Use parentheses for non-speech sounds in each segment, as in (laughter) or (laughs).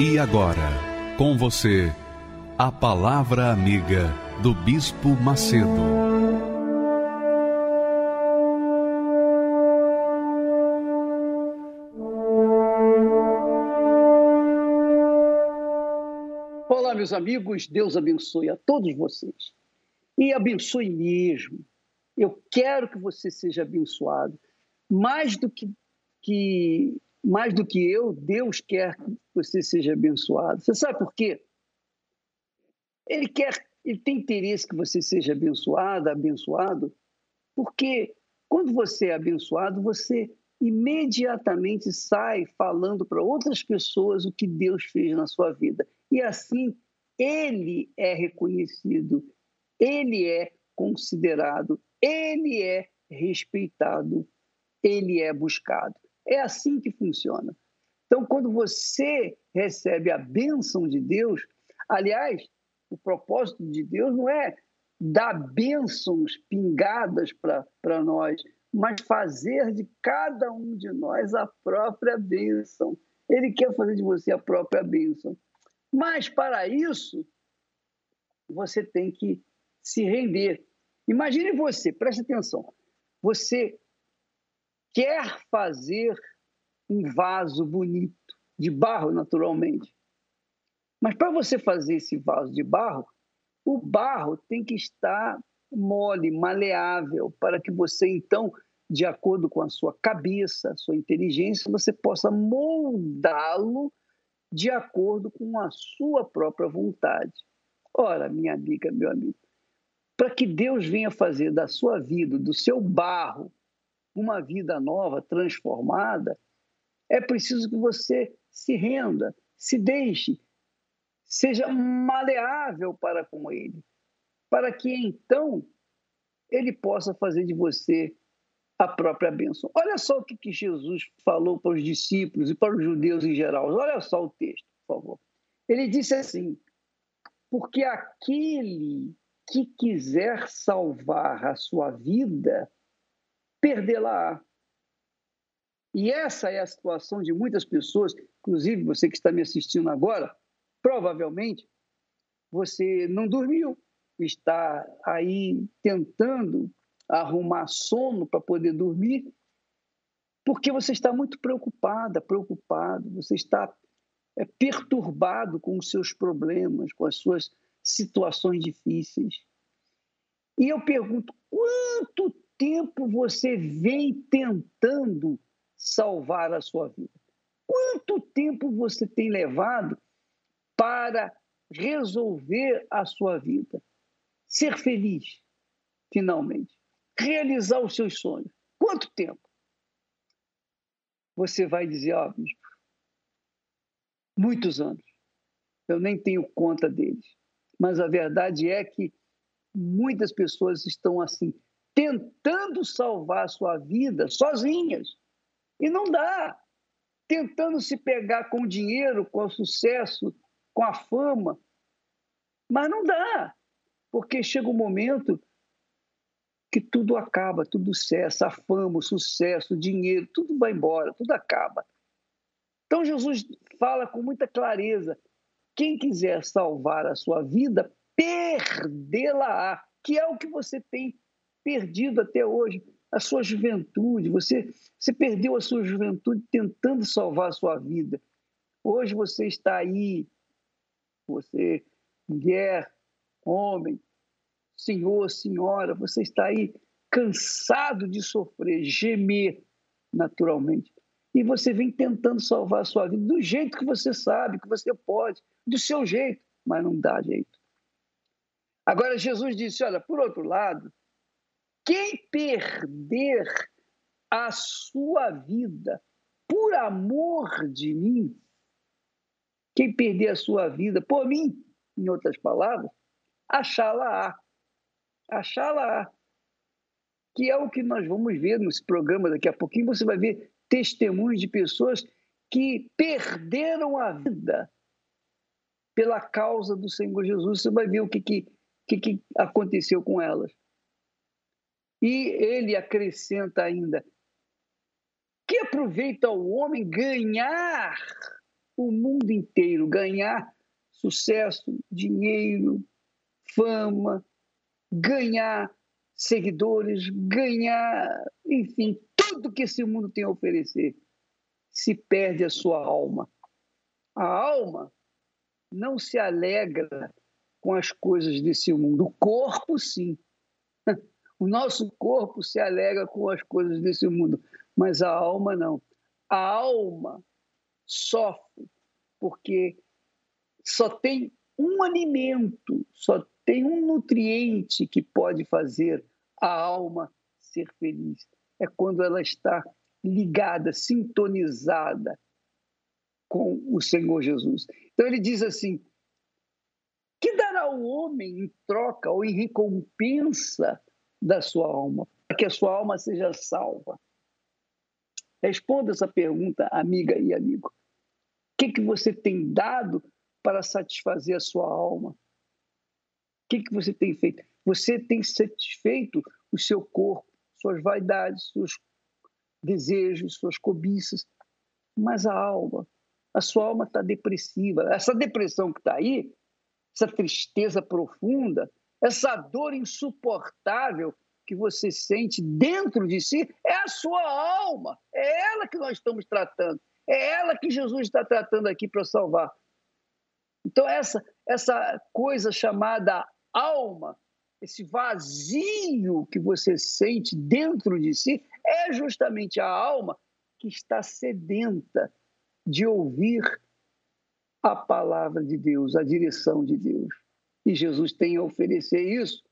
E agora, com você, a Palavra Amiga do Bispo Macedo. Olá, meus amigos, Deus abençoe a todos vocês. E abençoe mesmo. Eu quero que você seja abençoado. Mais do que, que mais do que eu, Deus quer que você seja abençoado. Você sabe por quê? Ele quer, ele tem interesse que você seja abençoado, abençoado, porque quando você é abençoado, você imediatamente sai falando para outras pessoas o que Deus fez na sua vida. E assim, ele é reconhecido, ele é considerado, ele é respeitado, ele é buscado. É assim que funciona. Então, quando você recebe a bênção de Deus, aliás, o propósito de Deus não é dar bênçãos pingadas para nós, mas fazer de cada um de nós a própria bênção. Ele quer fazer de você a própria bênção. Mas, para isso, você tem que se render. Imagine você, preste atenção. Você quer fazer um vaso bonito, de barro, naturalmente. Mas para você fazer esse vaso de barro, o barro tem que estar mole, maleável, para que você, então, de acordo com a sua cabeça, sua inteligência, você possa moldá-lo de acordo com a sua própria vontade. Ora, minha amiga, meu amigo, para que Deus venha fazer da sua vida, do seu barro, uma vida nova, transformada, é preciso que você se renda, se deixe, seja maleável para com ele, para que então ele possa fazer de você a própria bênção. Olha só o que, que Jesus falou para os discípulos e para os judeus em geral. Olha só o texto, por favor. Ele disse assim: porque aquele que quiser salvar a sua vida, perdê-la. E essa é a situação de muitas pessoas, inclusive você que está me assistindo agora, provavelmente você não dormiu, está aí tentando arrumar sono para poder dormir, porque você está muito preocupada, preocupado, você está é, perturbado com os seus problemas, com as suas situações difíceis. E eu pergunto, quanto tempo você vem tentando salvar a sua vida? Quanto tempo você tem levado para resolver a sua vida? Ser feliz, finalmente. Realizar os seus sonhos. Quanto tempo? Você vai dizer, ó, oh, muitos anos. Eu nem tenho conta deles. Mas a verdade é que muitas pessoas estão assim, tentando salvar a sua vida sozinhas. E não dá. Tentando se pegar com o dinheiro, com o sucesso, com a fama. Mas não dá. Porque chega um momento que tudo acaba, tudo cessa, a fama, o sucesso, o dinheiro, tudo vai embora, tudo acaba. Então Jesus fala com muita clareza: quem quiser salvar a sua vida, perdê-la-á, que é o que você tem perdido até hoje a sua juventude, você, você perdeu a sua juventude tentando salvar a sua vida. Hoje você está aí, você, mulher, homem, senhor, senhora, você está aí cansado de sofrer, gemer naturalmente. E você vem tentando salvar a sua vida do jeito que você sabe, que você pode, do seu jeito, mas não dá jeito. Agora, Jesus disse: olha, por outro lado, quem perder a sua vida por amor de mim, quem perder a sua vida por mim, em outras palavras, achá-la-á. Achá-la-á. Que é o que nós vamos ver nesse programa daqui a pouquinho. Você vai ver testemunhos de pessoas que perderam a vida pela causa do Senhor Jesus. Você vai ver o que, que, que, que aconteceu com elas. E ele acrescenta ainda: que aproveita o homem ganhar o mundo inteiro, ganhar sucesso, dinheiro, fama, ganhar seguidores, ganhar, enfim, tudo que esse mundo tem a oferecer, se perde a sua alma. A alma não se alegra com as coisas desse mundo. O corpo, sim. O nosso corpo se alegra com as coisas desse mundo, mas a alma não. A alma sofre, porque só tem um alimento, só tem um nutriente que pode fazer a alma ser feliz. É quando ela está ligada, sintonizada com o Senhor Jesus. Então ele diz assim: que dará o homem em troca ou em recompensa da sua alma, para que a sua alma seja salva? Responda essa pergunta, amiga e amigo. O que, que você tem dado para satisfazer a sua alma? O que, que você tem feito? Você tem satisfeito o seu corpo, suas vaidades, seus desejos, suas cobiças, mas a alma, a sua alma está depressiva. Essa depressão que está aí, essa tristeza profunda, essa dor insuportável que você sente dentro de si é a sua alma. É ela que nós estamos tratando. É ela que Jesus está tratando aqui para salvar. Então, essa, essa coisa chamada alma, esse vazio que você sente dentro de si, é justamente a alma que está sedenta de ouvir a palavra de Deus, a direção de Deus. E Jesus tem a oferecer isso,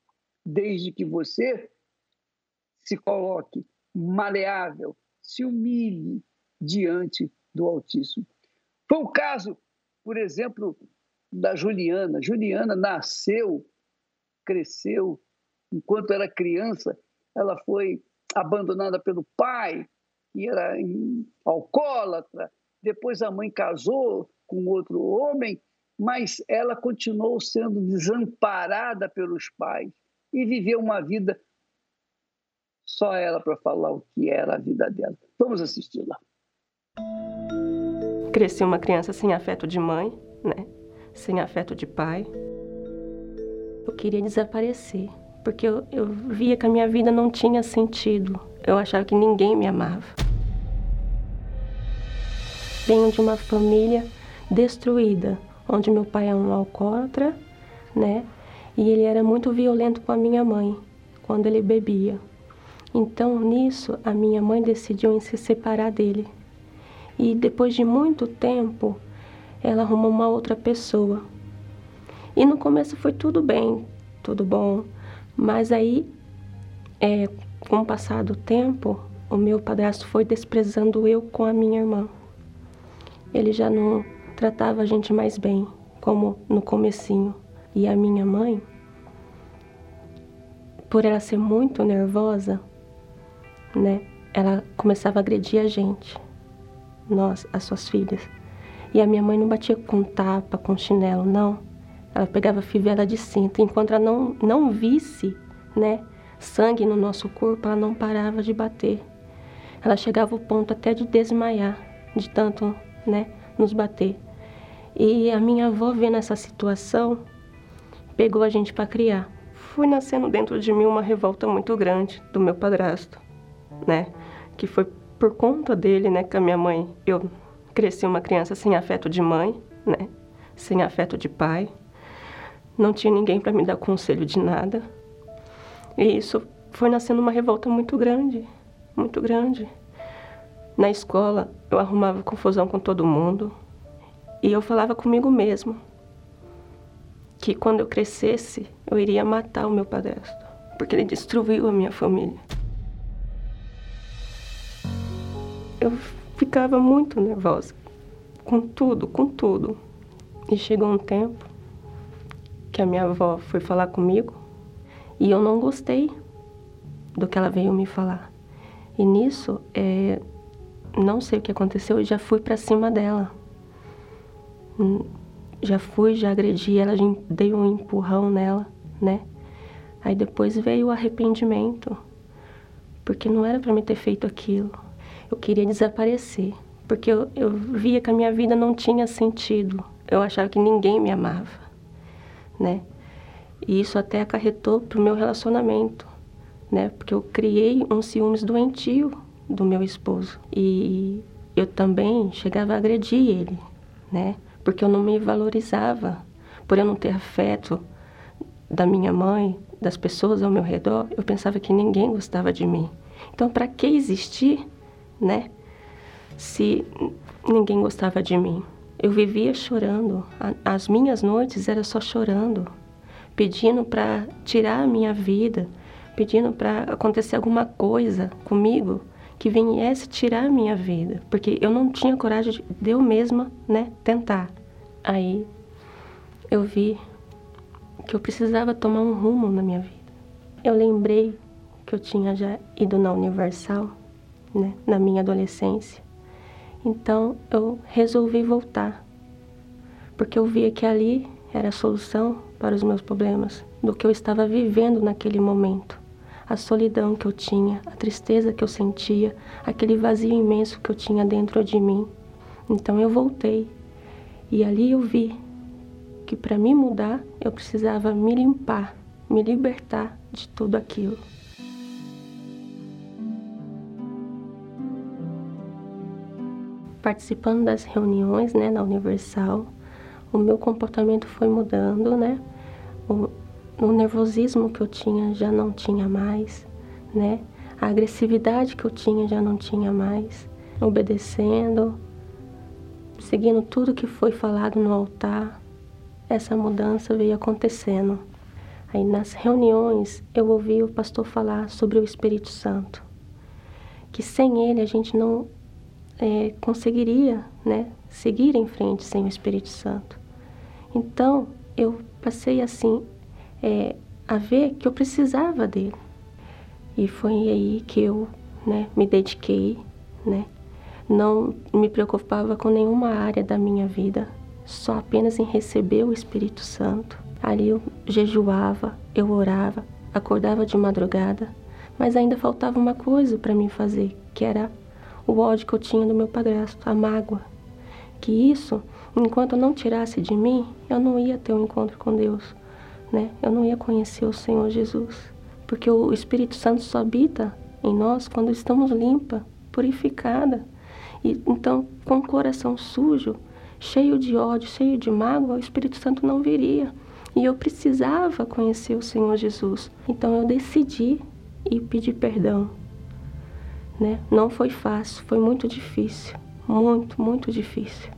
desde que você se coloque maleável, se humilhe diante do Altíssimo. Foi o caso, por exemplo, da Juliana. Juliana nasceu, cresceu, enquanto era criança, ela foi abandonada pelo pai, que era alcoólatra. Depois a mãe casou com outro homem, mas ela continuou sendo desamparada pelos pais e viveu uma vida só ela para falar o que era a vida dela. Vamos assisti-la. Cresci uma criança sem afeto de mãe, né? Sem afeto de pai. Eu queria desaparecer, porque eu, eu via que a minha vida não tinha sentido. Eu achava que ninguém me amava. Venho de uma família destruída, onde meu pai é um alcoólatra, né? E ele era muito violento com a minha mãe quando ele bebia. Então, nisso, a minha mãe decidiu se separar dele. E depois de muito tempo, ela arrumou uma outra pessoa. E no começo foi tudo bem, tudo bom. Mas aí, é, com o passar do tempo, o meu padrasto foi desprezando eu com a minha irmã. Ele já não tratava a gente mais bem, como no comecinho. E a minha mãe, por ela ser muito nervosa, né? Ela começava a agredir a gente, nós, as suas filhas. E a minha mãe não batia com tapa, com chinelo, não. Ela pegava fivela de cinto. Enquanto ela não, não visse, né, sangue no nosso corpo, ela não parava de bater. Ela chegava ao ponto até de desmaiar, de tanto, né, nos bater. E a minha avó, vendo essa situação, pegou a gente para criar. Fui nascendo dentro de mim uma revolta muito grande do meu padrasto né? Que foi por conta dele, né, que a minha mãe, eu cresci uma criança sem afeto de mãe, né? Sem afeto de pai. Não tinha ninguém para me dar conselho de nada. E isso foi nascendo uma revolta muito grande, muito grande. Na escola, eu arrumava confusão com todo mundo. E eu falava comigo mesmo que quando eu crescesse, eu iria matar o meu padrasto, porque ele destruiu a minha família. eu ficava muito nervosa com tudo, com tudo. E chegou um tempo que a minha avó foi falar comigo e eu não gostei do que ela veio me falar. E nisso, é, não sei o que aconteceu, eu já fui para cima dela. Hum, já fui, já agredi ela, já dei um empurrão nela, né? Aí depois veio o arrependimento, porque não era para me ter feito aquilo. Eu queria desaparecer, porque eu, eu via que a minha vida não tinha sentido. Eu achava que ninguém me amava, né? E isso até acarretou pro meu relacionamento, né? Porque eu criei um ciúmes doentio do meu esposo. E eu também chegava a agredir ele, né? Porque eu não me valorizava. Por eu não ter afeto da minha mãe, das pessoas ao meu redor, eu pensava que ninguém gostava de mim. Então, para que existir, né? Se ninguém gostava de mim. Eu vivia chorando. As minhas noites era só chorando, pedindo para tirar a minha vida, pedindo para acontecer alguma coisa comigo que viesse tirar a minha vida, porque eu não tinha coragem de eu mesma, né, tentar. Aí eu vi que eu precisava tomar um rumo na minha vida. Eu lembrei que eu tinha já ido na Universal, né, na minha adolescência. Então eu resolvi voltar, porque eu via que ali era a solução para os meus problemas, do que eu estava vivendo naquele momento. A solidão que eu tinha, a tristeza que eu sentia, aquele vazio imenso que eu tinha dentro de mim. Então eu voltei e ali eu vi que para me mudar eu precisava me limpar, me libertar de tudo aquilo. Participando das reuniões né, na Universal, o meu comportamento foi mudando, né? O nervosismo que eu tinha já não tinha mais, né? A agressividade que eu tinha já não tinha mais. Obedecendo, seguindo tudo que foi falado no altar, essa mudança veio acontecendo. Aí nas reuniões eu ouvi o pastor falar sobre o Espírito Santo, que sem ele a gente não é, conseguiria, né, seguir em frente sem o Espírito Santo. Então eu passei assim é, a ver que eu precisava dele. E foi aí que eu né, me dediquei, né? Não me preocupava com nenhuma área da minha vida, só apenas em receber o Espírito Santo. Ali eu jejuava, eu orava, acordava de madrugada, mas ainda faltava uma coisa para mim fazer, que era o ódio que eu tinha do meu padrasto, a mágoa. Que isso enquanto eu não tirasse de mim, eu não ia ter um encontro com Deus, né? Eu não ia conhecer o Senhor Jesus, porque o Espírito Santo só habita em nós quando estamos limpa, purificada. E então, com o coração sujo, cheio de ódio, cheio de mágoa, o Espírito Santo não viria. E eu precisava conhecer o Senhor Jesus. Então eu decidi e pedir perdão. Né? Não foi fácil, foi muito difícil, muito, muito difícil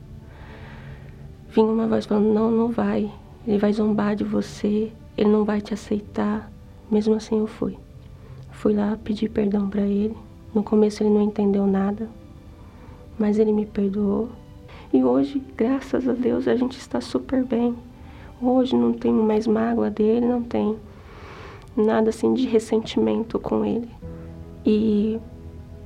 vinha uma voz falando: Não, não vai. Ele vai zombar de você, ele não vai te aceitar. Mesmo assim, eu fui. Fui lá pedir perdão para ele. No começo, ele não entendeu nada, mas ele me perdoou. E hoje, graças a Deus, a gente está super bem. Hoje não tenho mais mágoa dele, não tem nada assim de ressentimento com ele. E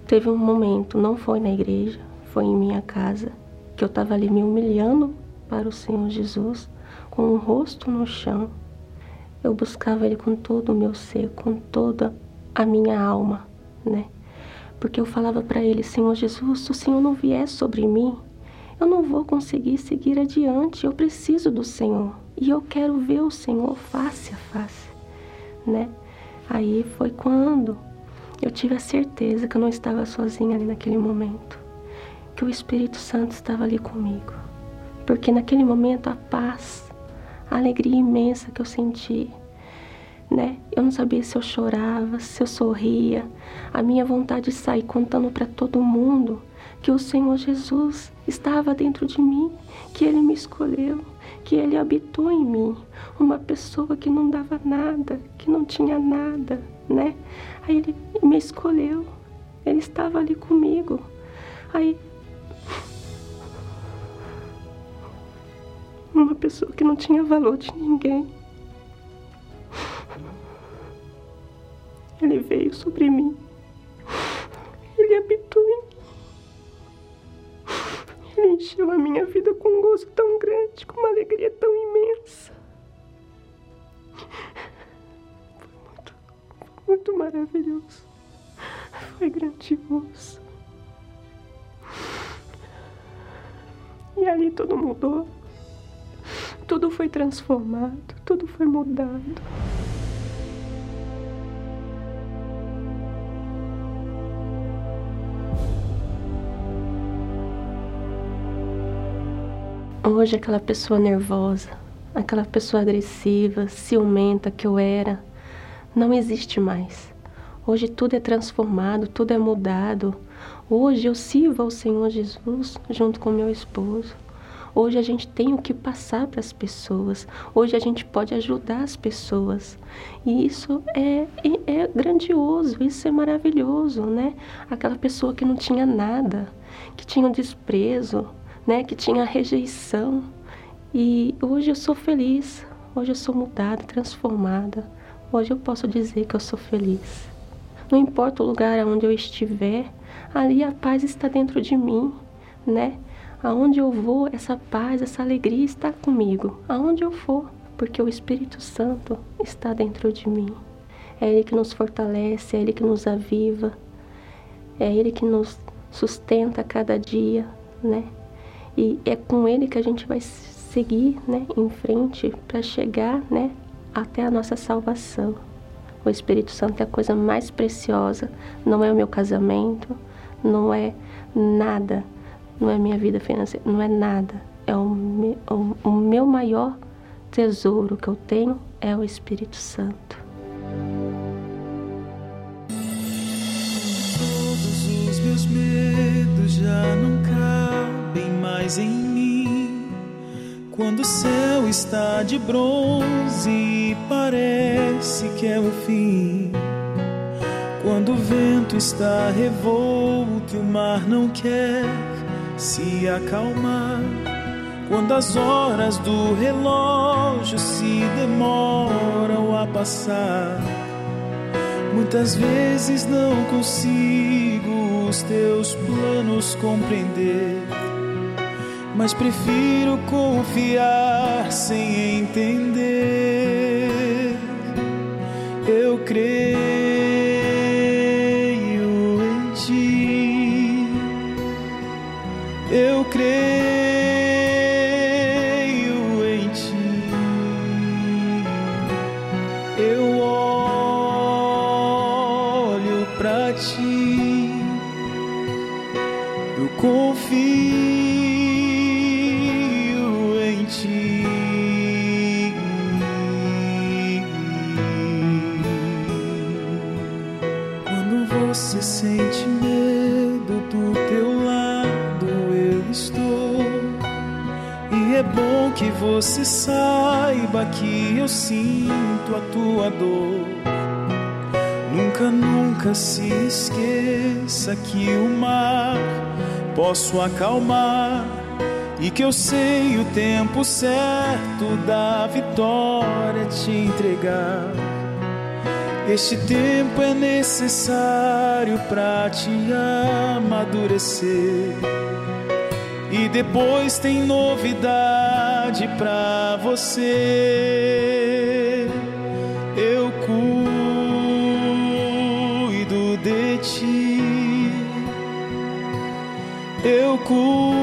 teve um momento, não foi na igreja, foi em minha casa, que eu estava ali me humilhando para o Senhor Jesus com o rosto no chão. Eu buscava Ele com todo o meu ser, com toda a minha alma, né? Porque eu falava para Ele, Senhor Jesus, se o Senhor não vier sobre mim, eu não vou conseguir seguir adiante. Eu preciso do Senhor e eu quero ver o Senhor face a face, né? Aí foi quando eu tive a certeza que eu não estava sozinha ali naquele momento, que o Espírito Santo estava ali comigo porque naquele momento a paz, a alegria imensa que eu senti, né? Eu não sabia se eu chorava, se eu sorria, a minha vontade de sair contando para todo mundo que o Senhor Jesus estava dentro de mim, que Ele me escolheu, que Ele habitou em mim, uma pessoa que não dava nada, que não tinha nada, né? Aí Ele me escolheu, Ele estava ali comigo. Aí uma pessoa que não tinha valor de ninguém. Ele veio sobre mim. Ele habitou em mim. Ele encheu a minha vida com um gozo tão grande, com uma alegria tão imensa. Foi muito, muito maravilhoso. Foi grandioso. E ali tudo mudou. Tudo foi transformado, tudo foi mudado. Hoje aquela pessoa nervosa, aquela pessoa agressiva, ciumenta que eu era, não existe mais. Hoje tudo é transformado, tudo é mudado. Hoje eu sirvo ao Senhor Jesus junto com meu esposo. Hoje a gente tem o que passar para as pessoas. Hoje a gente pode ajudar as pessoas. E isso é, é grandioso, isso é maravilhoso, né? Aquela pessoa que não tinha nada, que tinha um desprezo, né, que tinha rejeição. E hoje eu sou feliz, hoje eu sou mudada, transformada. Hoje eu posso dizer que eu sou feliz. Não importa o lugar aonde eu estiver, ali a paz está dentro de mim, né? Aonde eu vou, essa paz, essa alegria está comigo. Aonde eu for, porque o Espírito Santo está dentro de mim. É Ele que nos fortalece, é Ele que nos aviva, é Ele que nos sustenta a cada dia, né? E é com ele que a gente vai seguir, né, em frente para chegar, né, até a nossa salvação. O Espírito Santo é a coisa mais preciosa, não é o meu casamento, não é nada, não é minha vida financeira, não é nada. É o meu, o, o meu maior tesouro que eu tenho é o Espírito Santo. Todos os meus medos já não cabem mais em mim. Quando o céu está de bronze e parece que é o fim. Quando o vento está revolto e o mar não quer se acalmar. Quando as horas do relógio se demoram a passar. Muitas vezes não consigo os teus planos compreender mas prefiro confiar sem entender. Eu creio eu creio você saiba que eu sinto a tua dor. Nunca, nunca se esqueça que o mar posso acalmar e que eu sei o tempo certo da vitória te entregar. Este tempo é necessário para te amadurecer. E depois tem novidade para você. Eu cuido de ti. Eu cuido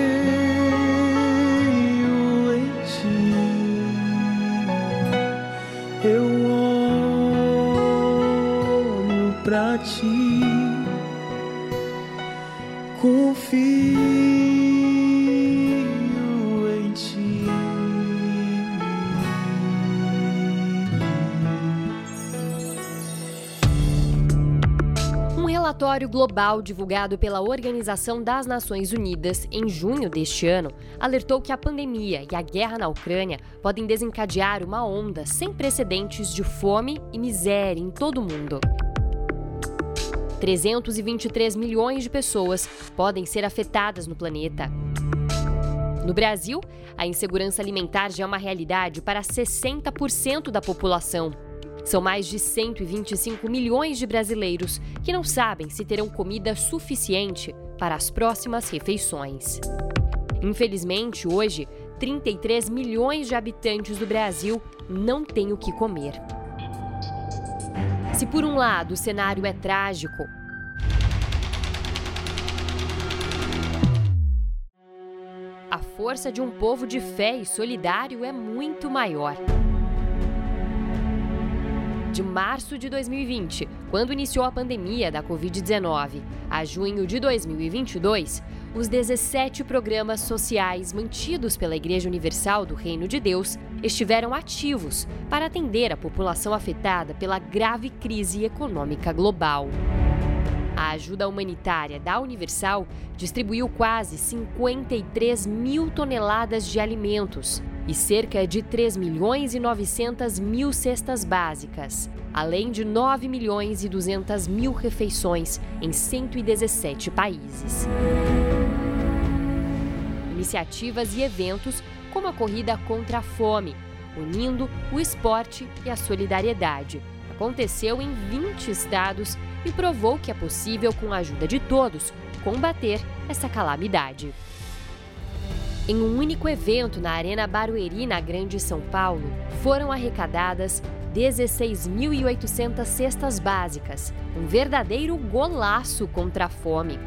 relatório global divulgado pela Organização das Nações Unidas em junho deste ano alertou que a pandemia e a guerra na Ucrânia podem desencadear uma onda sem precedentes de fome e miséria em todo o mundo. 323 milhões de pessoas podem ser afetadas no planeta. No Brasil, a insegurança alimentar já é uma realidade para 60% da população. São mais de 125 milhões de brasileiros que não sabem se terão comida suficiente para as próximas refeições. Infelizmente, hoje, 33 milhões de habitantes do Brasil não têm o que comer. Se por um lado o cenário é trágico, a força de um povo de fé e solidário é muito maior. De março de 2020, quando iniciou a pandemia da Covid-19, a junho de 2022, os 17 programas sociais mantidos pela Igreja Universal do Reino de Deus estiveram ativos para atender a população afetada pela grave crise econômica global. A ajuda humanitária da Universal distribuiu quase 53 mil toneladas de alimentos e cerca de 3 milhões e 900 mil cestas básicas, além de 9 milhões e 200 mil refeições em 117 países. Iniciativas e eventos como a Corrida contra a Fome, unindo o esporte e a solidariedade, aconteceu em 20 estados e provou que é possível, com a ajuda de todos, combater essa calamidade. Em um único evento na Arena Barueri, na Grande São Paulo, foram arrecadadas 16.800 cestas básicas, um verdadeiro golaço contra a fome.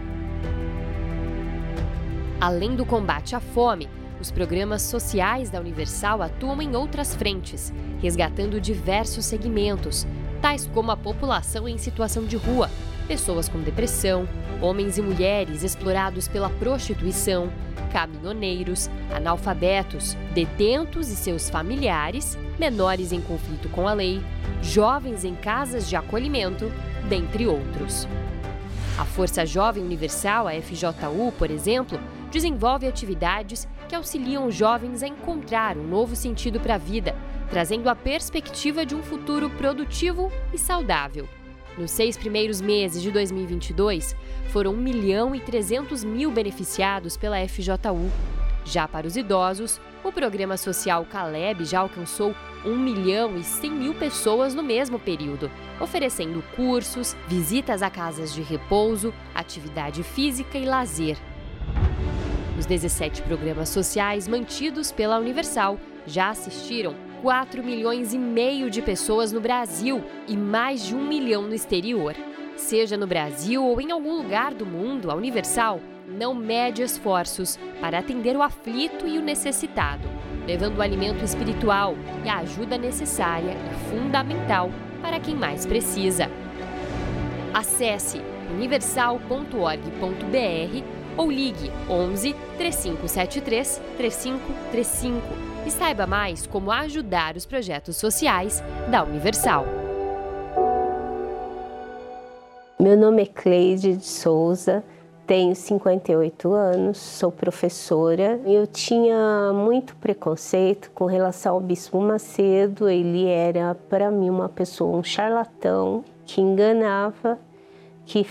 Além do combate à fome, os programas sociais da Universal atuam em outras frentes, resgatando diversos segmentos, tais como a população em situação de rua, pessoas com depressão, homens e mulheres explorados pela prostituição, caminhoneiros, analfabetos, detentos e seus familiares, menores em conflito com a lei, jovens em casas de acolhimento, dentre outros. A Força Jovem Universal, a FJU, por exemplo, desenvolve atividades que auxiliam jovens a encontrar um novo sentido para a vida, trazendo a perspectiva de um futuro produtivo e saudável. Nos seis primeiros meses de 2022, foram 1 milhão e 300 mil beneficiados pela FJU. Já para os idosos, o programa social Caleb já alcançou 1 milhão e 100 mil pessoas no mesmo período, oferecendo cursos, visitas a casas de repouso, atividade física e lazer. Os 17 programas sociais mantidos pela Universal já assistiram 4 milhões e meio de pessoas no Brasil e mais de um milhão no exterior. Seja no Brasil ou em algum lugar do mundo, a Universal não mede esforços para atender o aflito e o necessitado, levando o alimento espiritual e a ajuda necessária e fundamental para quem mais precisa. Acesse universal.org.br ou ligue 11 3573 3535 e saiba mais como ajudar os projetos sociais da Universal. Meu nome é Cleide de Souza, tenho 58 anos, sou professora. Eu tinha muito preconceito com relação ao Bispo Macedo, ele era para mim uma pessoa, um charlatão que enganava que,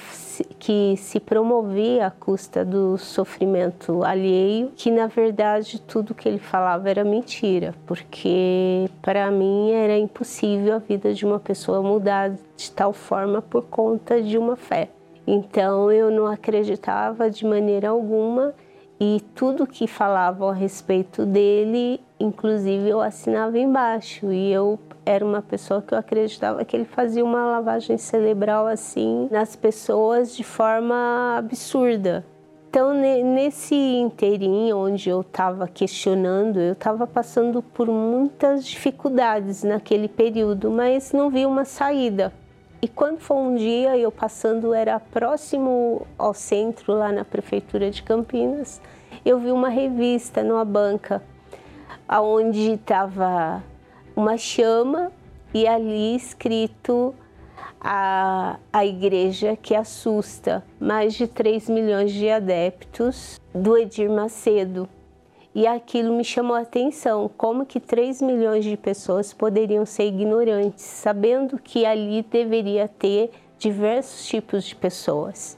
que se promovia à custa do sofrimento alheio, que na verdade tudo que ele falava era mentira, porque para mim era impossível a vida de uma pessoa mudar de tal forma por conta de uma fé. Então eu não acreditava de maneira alguma e tudo que falavam a respeito dele, inclusive eu assinava embaixo. E eu era uma pessoa que eu acreditava que ele fazia uma lavagem cerebral assim nas pessoas de forma absurda. Então, nesse inteirinho onde eu estava questionando, eu estava passando por muitas dificuldades naquele período, mas não vi uma saída. E quando foi um dia, eu passando, era próximo ao centro, lá na prefeitura de Campinas, eu vi uma revista numa banca, onde estava uma chama e ali escrito a, a igreja que assusta mais de 3 milhões de adeptos do Edir Macedo. E aquilo me chamou a atenção, como que 3 milhões de pessoas poderiam ser ignorantes, sabendo que ali deveria ter diversos tipos de pessoas.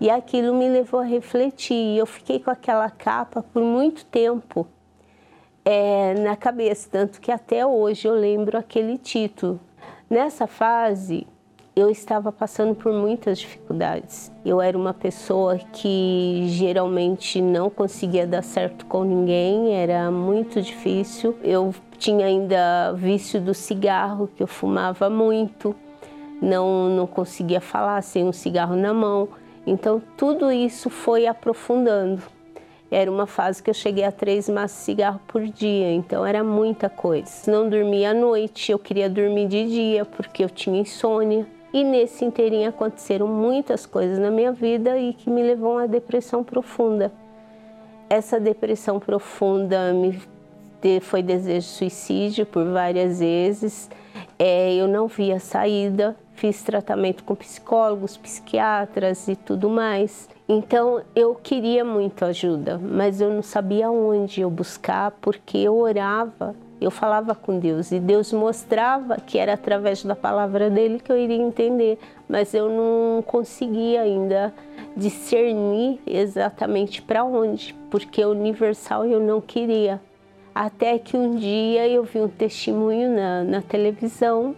E aquilo me levou a refletir, e eu fiquei com aquela capa por muito tempo é, na cabeça, tanto que até hoje eu lembro aquele título. Nessa fase, eu estava passando por muitas dificuldades. Eu era uma pessoa que geralmente não conseguia dar certo com ninguém, era muito difícil. Eu tinha ainda vício do cigarro, que eu fumava muito, não, não conseguia falar sem um cigarro na mão. Então, tudo isso foi aprofundando. Era uma fase que eu cheguei a três maços de cigarro por dia, então era muita coisa. Não dormia à noite, eu queria dormir de dia porque eu tinha insônia. E nesse inteirinho aconteceram muitas coisas na minha vida e que me levou a uma depressão profunda. Essa depressão profunda me foi desejo de suicídio por várias vezes. É, eu não via saída, fiz tratamento com psicólogos, psiquiatras e tudo mais. Então eu queria muito ajuda, mas eu não sabia onde eu buscar porque eu orava eu falava com Deus e Deus mostrava que era através da palavra dele que eu iria entender, mas eu não conseguia ainda discernir exatamente para onde, porque universal eu não queria. Até que um dia eu vi um testemunho na, na televisão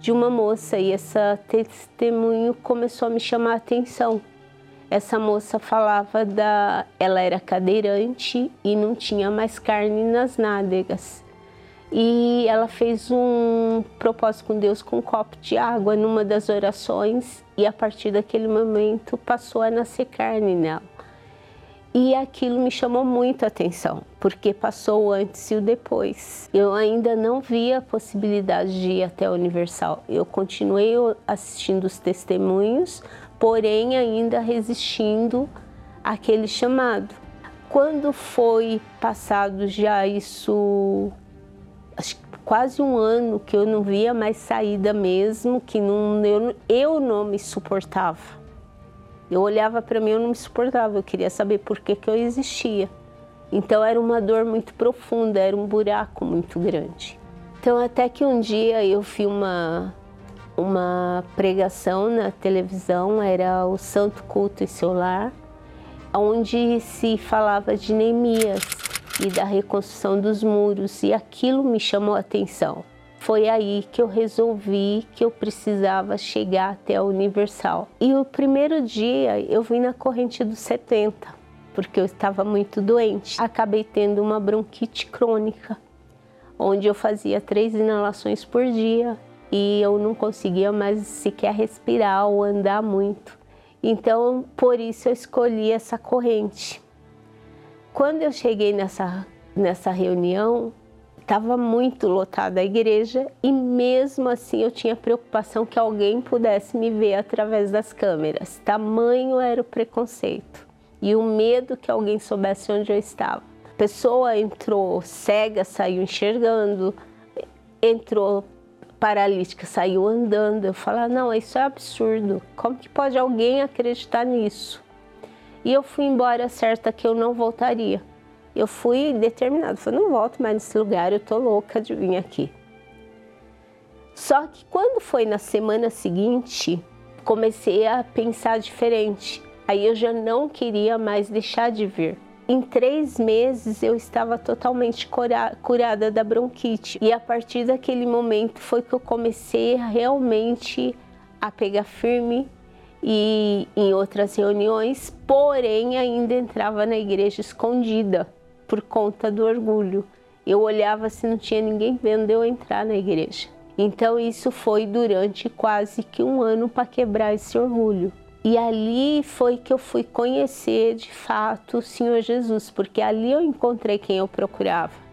de uma moça e esse testemunho começou a me chamar a atenção. Essa moça falava da. Ela era cadeirante e não tinha mais carne nas nádegas e ela fez um propósito com Deus com um copo de água numa das orações e a partir daquele momento passou a nascer carne nela. E aquilo me chamou muito a atenção, porque passou o antes e o depois. Eu ainda não via a possibilidade de ir até a Universal. Eu continuei assistindo os testemunhos, porém ainda resistindo àquele chamado. Quando foi passado já isso quase um ano que eu não via mais saída mesmo, que não, eu, eu não me suportava. Eu olhava para mim, eu não me suportava, eu queria saber por que, que eu existia. Então era uma dor muito profunda, era um buraco muito grande. Então até que um dia eu vi uma, uma pregação na televisão, era o Santo Culto e Seu Lar, onde se falava de Neemias e da reconstrução dos muros, e aquilo me chamou a atenção. Foi aí que eu resolvi que eu precisava chegar até a Universal. E o primeiro dia eu vim na corrente dos 70, porque eu estava muito doente. Acabei tendo uma bronquite crônica, onde eu fazia três inalações por dia e eu não conseguia mais sequer respirar ou andar muito. Então, por isso eu escolhi essa corrente. Quando eu cheguei nessa, nessa reunião, estava muito lotada a igreja e mesmo assim eu tinha preocupação que alguém pudesse me ver através das câmeras. Tamanho era o preconceito e o medo que alguém soubesse onde eu estava. A pessoa entrou cega, saiu enxergando, entrou paralítica, saiu andando. Eu falava, não, isso é absurdo. Como que pode alguém acreditar nisso? E eu fui embora certa que eu não voltaria. Eu fui determinado, falei, não volto mais nesse lugar, eu tô louca de vir aqui. Só que quando foi na semana seguinte, comecei a pensar diferente. Aí eu já não queria mais deixar de vir. Em três meses eu estava totalmente curada da bronquite. E a partir daquele momento foi que eu comecei realmente a pegar firme e em outras reuniões, porém ainda entrava na igreja escondida por conta do orgulho. Eu olhava se não tinha ninguém vendo eu entrar na igreja. Então isso foi durante quase que um ano para quebrar esse orgulho. E ali foi que eu fui conhecer de fato o Senhor Jesus, porque ali eu encontrei quem eu procurava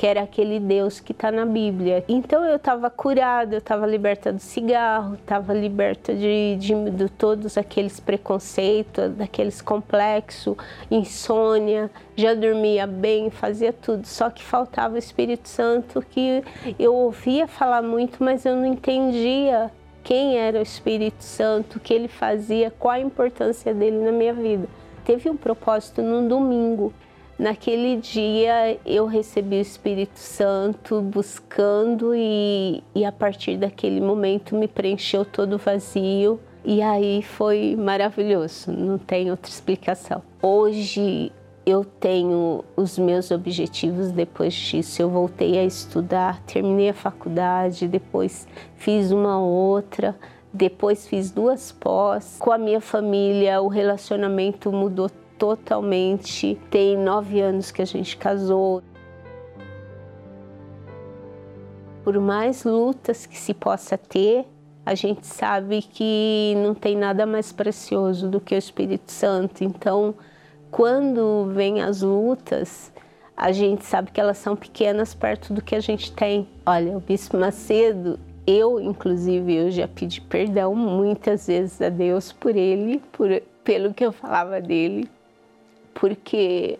que era aquele Deus que está na Bíblia. Então eu estava curada, eu estava liberta do cigarro, estava liberta de, de, de, todos aqueles preconceitos, daqueles complexos, insônia, já dormia bem, fazia tudo. Só que faltava o Espírito Santo, que eu ouvia falar muito, mas eu não entendia quem era o Espírito Santo, o que ele fazia, qual a importância dele na minha vida. Teve um propósito num domingo Naquele dia eu recebi o Espírito Santo buscando e, e a partir daquele momento me preencheu todo vazio e aí foi maravilhoso, não tem outra explicação. Hoje eu tenho os meus objetivos depois disso. Eu voltei a estudar, terminei a faculdade, depois fiz uma outra, depois fiz duas pós. Com a minha família, o relacionamento mudou totalmente. Tem nove anos que a gente casou. Por mais lutas que se possa ter, a gente sabe que não tem nada mais precioso do que o Espírito Santo. Então, quando vem as lutas, a gente sabe que elas são pequenas perto do que a gente tem. Olha, o Bispo Macedo, eu, inclusive, eu já pedi perdão muitas vezes a Deus por ele, por, pelo que eu falava dele, porque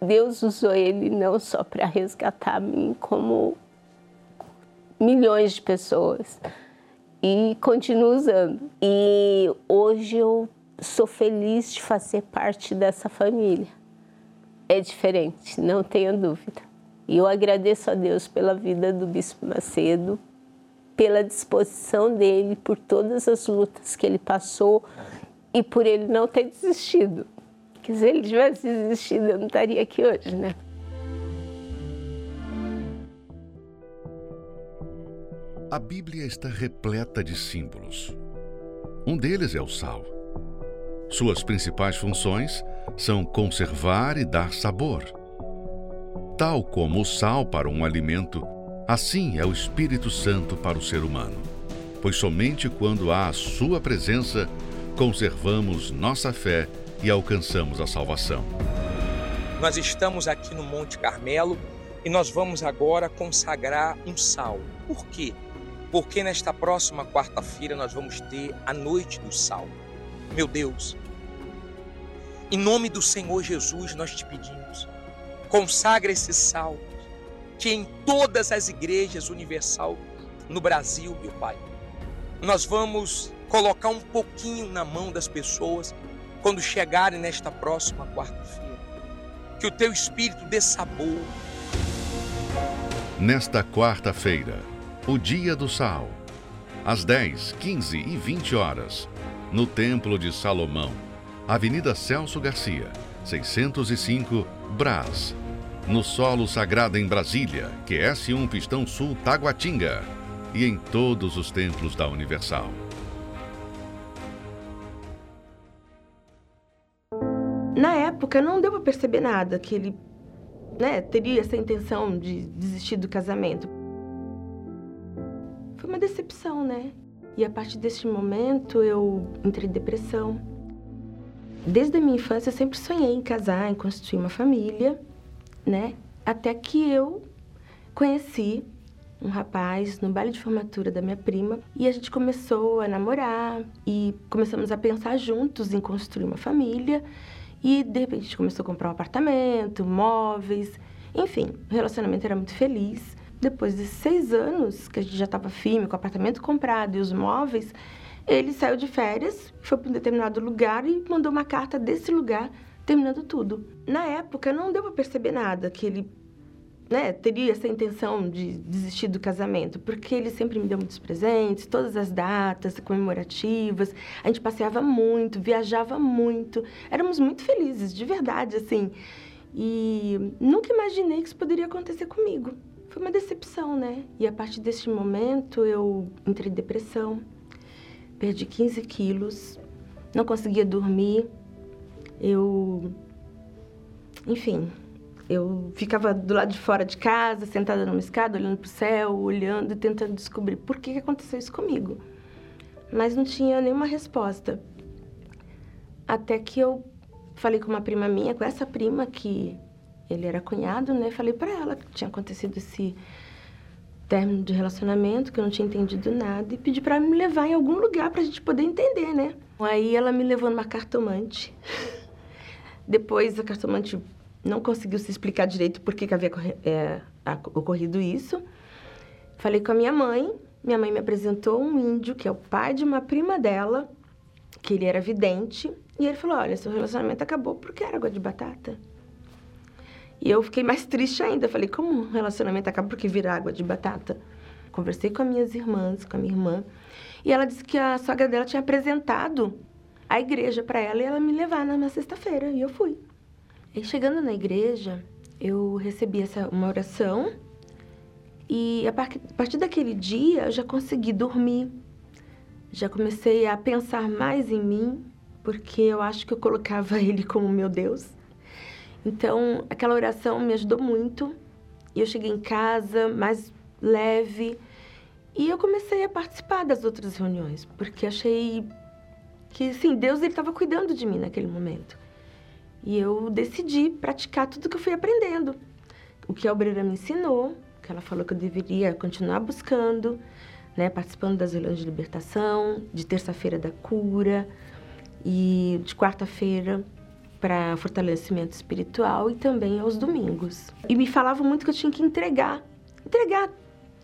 Deus usou ele não só para resgatar mim, como milhões de pessoas e continua usando. E hoje eu sou feliz de fazer parte dessa família. É diferente, não tenha dúvida. E eu agradeço a Deus pela vida do Bispo Macedo, pela disposição dele, por todas as lutas que ele passou e por ele não ter desistido que se ele tivesse existido, eu não estaria aqui hoje, né? A Bíblia está repleta de símbolos. Um deles é o sal. Suas principais funções são conservar e dar sabor. Tal como o sal para um alimento, assim é o Espírito Santo para o ser humano. Pois somente quando há a sua presença conservamos nossa fé e alcançamos a salvação. Nós estamos aqui no Monte Carmelo e nós vamos agora consagrar um sal. Por quê? Porque nesta próxima quarta-feira nós vamos ter a noite do sal. Meu Deus, em nome do Senhor Jesus nós te pedimos, consagra esse sal que em todas as igrejas universal no Brasil, meu Pai, nós vamos colocar um pouquinho na mão das pessoas quando chegarem nesta próxima quarta-feira. Que o teu espírito dê sabor. Nesta quarta-feira, o dia do sal, às 10, 15 e 20 horas, no Templo de Salomão, Avenida Celso Garcia, 605, Brás. No solo sagrado em Brasília, QS1 Pistão Sul Taguatinga. E em todos os templos da Universal. Na época não deu para perceber nada que ele né, teria essa intenção de desistir do casamento. Foi uma decepção, né? E a partir desse momento eu entrei em depressão. Desde a minha infância eu sempre sonhei em casar, em constituir uma família, né? Até que eu conheci um rapaz no baile de formatura da minha prima e a gente começou a namorar e começamos a pensar juntos em construir uma família. E de repente a gente começou a comprar um apartamento, móveis, enfim, o relacionamento era muito feliz. Depois de seis anos que a gente já estava firme, com o apartamento comprado e os móveis, ele saiu de férias, foi para um determinado lugar e mandou uma carta desse lugar, terminando tudo. Na época não deu para perceber nada que ele né, teria essa intenção de desistir do casamento, porque ele sempre me deu muitos presentes, todas as datas comemorativas, a gente passeava muito, viajava muito, éramos muito felizes, de verdade, assim. E nunca imaginei que isso poderia acontecer comigo. Foi uma decepção, né? E a partir desse momento eu entrei em depressão, perdi 15 quilos, não conseguia dormir. Eu. Enfim, eu ficava do lado de fora de casa, sentada numa escada, olhando para o céu, olhando e tentando descobrir por que aconteceu isso comigo. Mas não tinha nenhuma resposta. Até que eu falei com uma prima minha, com essa prima que ele era cunhado, né? Falei para ela que tinha acontecido esse término de relacionamento, que eu não tinha entendido nada, e pedi para me levar em algum lugar para a gente poder entender, né? Aí ela me levou numa cartomante. (laughs) Depois a cartomante não conseguiu se explicar direito por que, que havia é, ocorrido isso. Falei com a minha mãe, minha mãe me apresentou um índio, que é o pai de uma prima dela, que ele era vidente, e ele falou: Olha, seu relacionamento acabou porque era água de batata. E eu fiquei mais triste ainda. Falei: Como um relacionamento acaba porque vira água de batata? Conversei com as minhas irmãs, com a minha irmã, e ela disse que a sogra dela tinha apresentado a igreja para ela e ela me levar na sexta-feira. E eu fui. E chegando na igreja, eu recebi essa, uma oração e a partir daquele dia eu já consegui dormir. Já comecei a pensar mais em mim, porque eu acho que eu colocava (laughs) ele como meu Deus. Então, aquela oração me ajudou muito. E eu cheguei em casa mais leve. E eu comecei a participar das outras reuniões, porque achei que, sim, Deus estava cuidando de mim naquele momento. E eu decidi praticar tudo que eu fui aprendendo. O que a obreira me ensinou, que ela falou que eu deveria continuar buscando, né, participando das reuniões de libertação, de terça-feira da cura, e de quarta-feira para fortalecimento espiritual e também aos domingos. E me falavam muito que eu tinha que entregar, entregar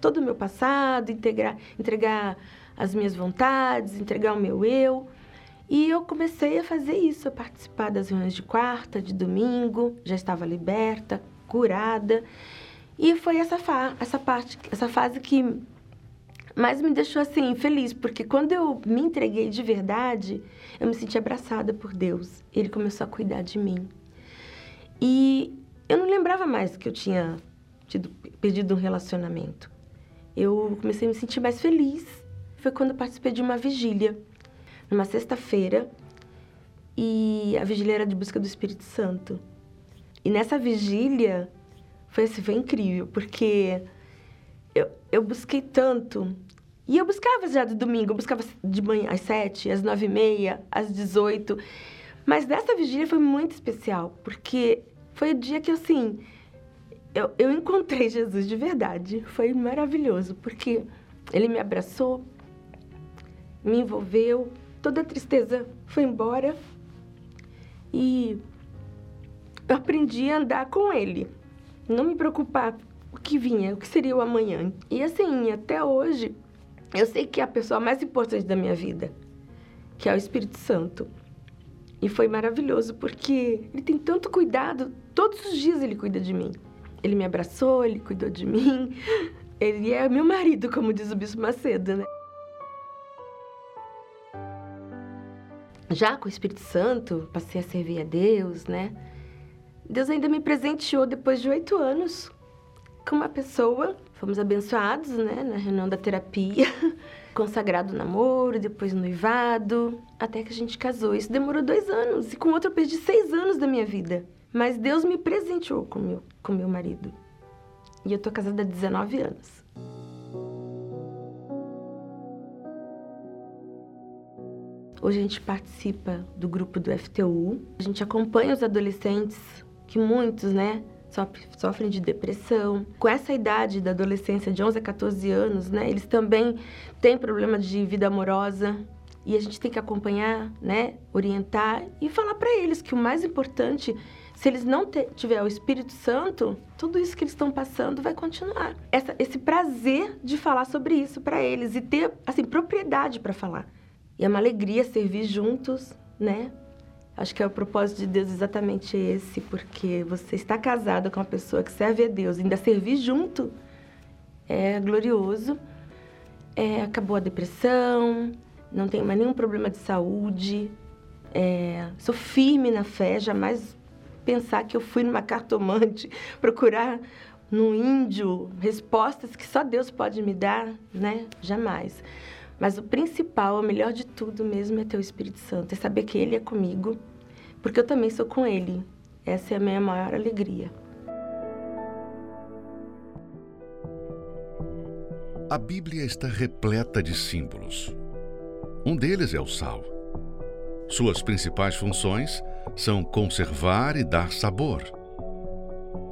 todo o meu passado, entregar, entregar as minhas vontades, entregar o meu eu. E eu comecei a fazer isso, a participar das reuniões de quarta, de domingo, já estava liberta, curada. E foi essa, fa essa parte, essa fase que mas me deixou assim feliz, porque quando eu me entreguei de verdade, eu me senti abraçada por Deus. Ele começou a cuidar de mim. E eu não lembrava mais que eu tinha tido, perdido um relacionamento. Eu comecei a me sentir mais feliz. Foi quando eu participei de uma vigília, numa sexta-feira, e a vigília era de busca do Espírito Santo. E nessa vigília foi assim, foi incrível, porque eu, eu busquei tanto e eu buscava já de domingo, eu buscava de manhã às sete, às nove e meia, às dezoito. Mas dessa vigília foi muito especial, porque foi o dia que, assim, eu, eu encontrei (laughs) Jesus de verdade. Foi maravilhoso, porque ele me abraçou, me envolveu, toda a tristeza foi embora e eu aprendi a andar com ele, não me preocupar o que vinha, o que seria o amanhã. E assim, até hoje, eu sei que é a pessoa mais importante da minha vida, que é o Espírito Santo. E foi maravilhoso porque ele tem tanto cuidado, todos os dias ele cuida de mim. Ele me abraçou, ele cuidou de mim. (laughs) Ele é meu marido, como diz o Bispo Macedo, né? Já com o Espírito Santo, passei a servir a Deus, né? Deus ainda me presenteou depois de oito anos com uma pessoa Fomos abençoados, né, na reunião da terapia, (laughs) consagrado namoro, depois noivado, até que a gente casou. Isso demorou dois anos, e com outro eu perdi seis anos da minha vida. Mas Deus me presenteou com meu, com meu marido. E eu tô casada há 19 anos. Hoje a gente participa do grupo do FTU. A gente acompanha os adolescentes, que muitos, né, sofrem de depressão. Com essa idade da adolescência, de 11 a 14 anos, né, eles também têm problema de vida amorosa. E a gente tem que acompanhar, né, orientar e falar para eles que o mais importante, se eles não tiver o Espírito Santo, tudo isso que eles estão passando vai continuar. Essa, esse prazer de falar sobre isso para eles e ter, assim, propriedade para falar. E é uma alegria servir juntos, né, Acho que é o propósito de Deus exatamente esse, porque você está casado com uma pessoa que serve a Deus, ainda servir junto é glorioso. É, acabou a depressão, não tenho mais nenhum problema de saúde, é, sou firme na fé, jamais pensar que eu fui numa cartomante (laughs) procurar no índio respostas que só Deus pode me dar, né? Jamais. Mas o principal, o melhor de tudo mesmo é ter o Espírito Santo, é saber que Ele é comigo, porque eu também sou com Ele. Essa é a minha maior alegria. A Bíblia está repleta de símbolos. Um deles é o sal. Suas principais funções são conservar e dar sabor.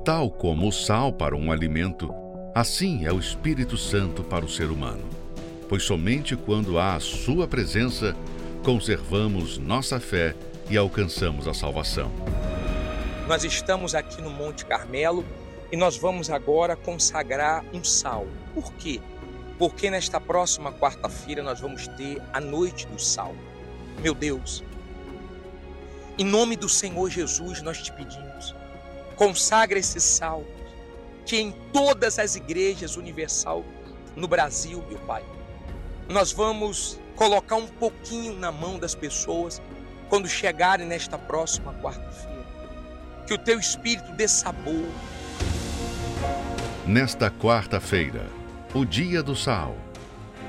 Tal como o sal para um alimento, assim é o Espírito Santo para o ser humano. Pois somente quando há a Sua presença conservamos nossa fé e alcançamos a salvação. Nós estamos aqui no Monte Carmelo e nós vamos agora consagrar um sal. Por quê? porque nesta próxima quarta-feira nós vamos ter a noite do sal. Meu Deus, em nome do Senhor Jesus nós te pedimos, consagra esse sal, que em todas as igrejas universal no Brasil, meu Pai, nós vamos colocar um pouquinho na mão das pessoas quando chegarem nesta próxima quarta-feira. Que o teu espírito dê sabor. Nesta quarta-feira, o Dia do Sal,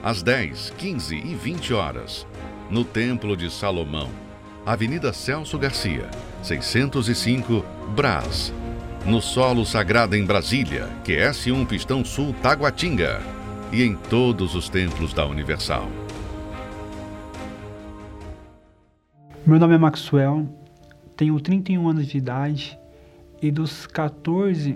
às 10, 15 e 20 horas, no Templo de Salomão, Avenida Celso Garcia, 605, Brás. No Solo Sagrado em Brasília, QS1 Pistão Sul Taguatinga. E em todos os templos da Universal. Meu nome é Maxwell, tenho 31 anos de idade e dos 14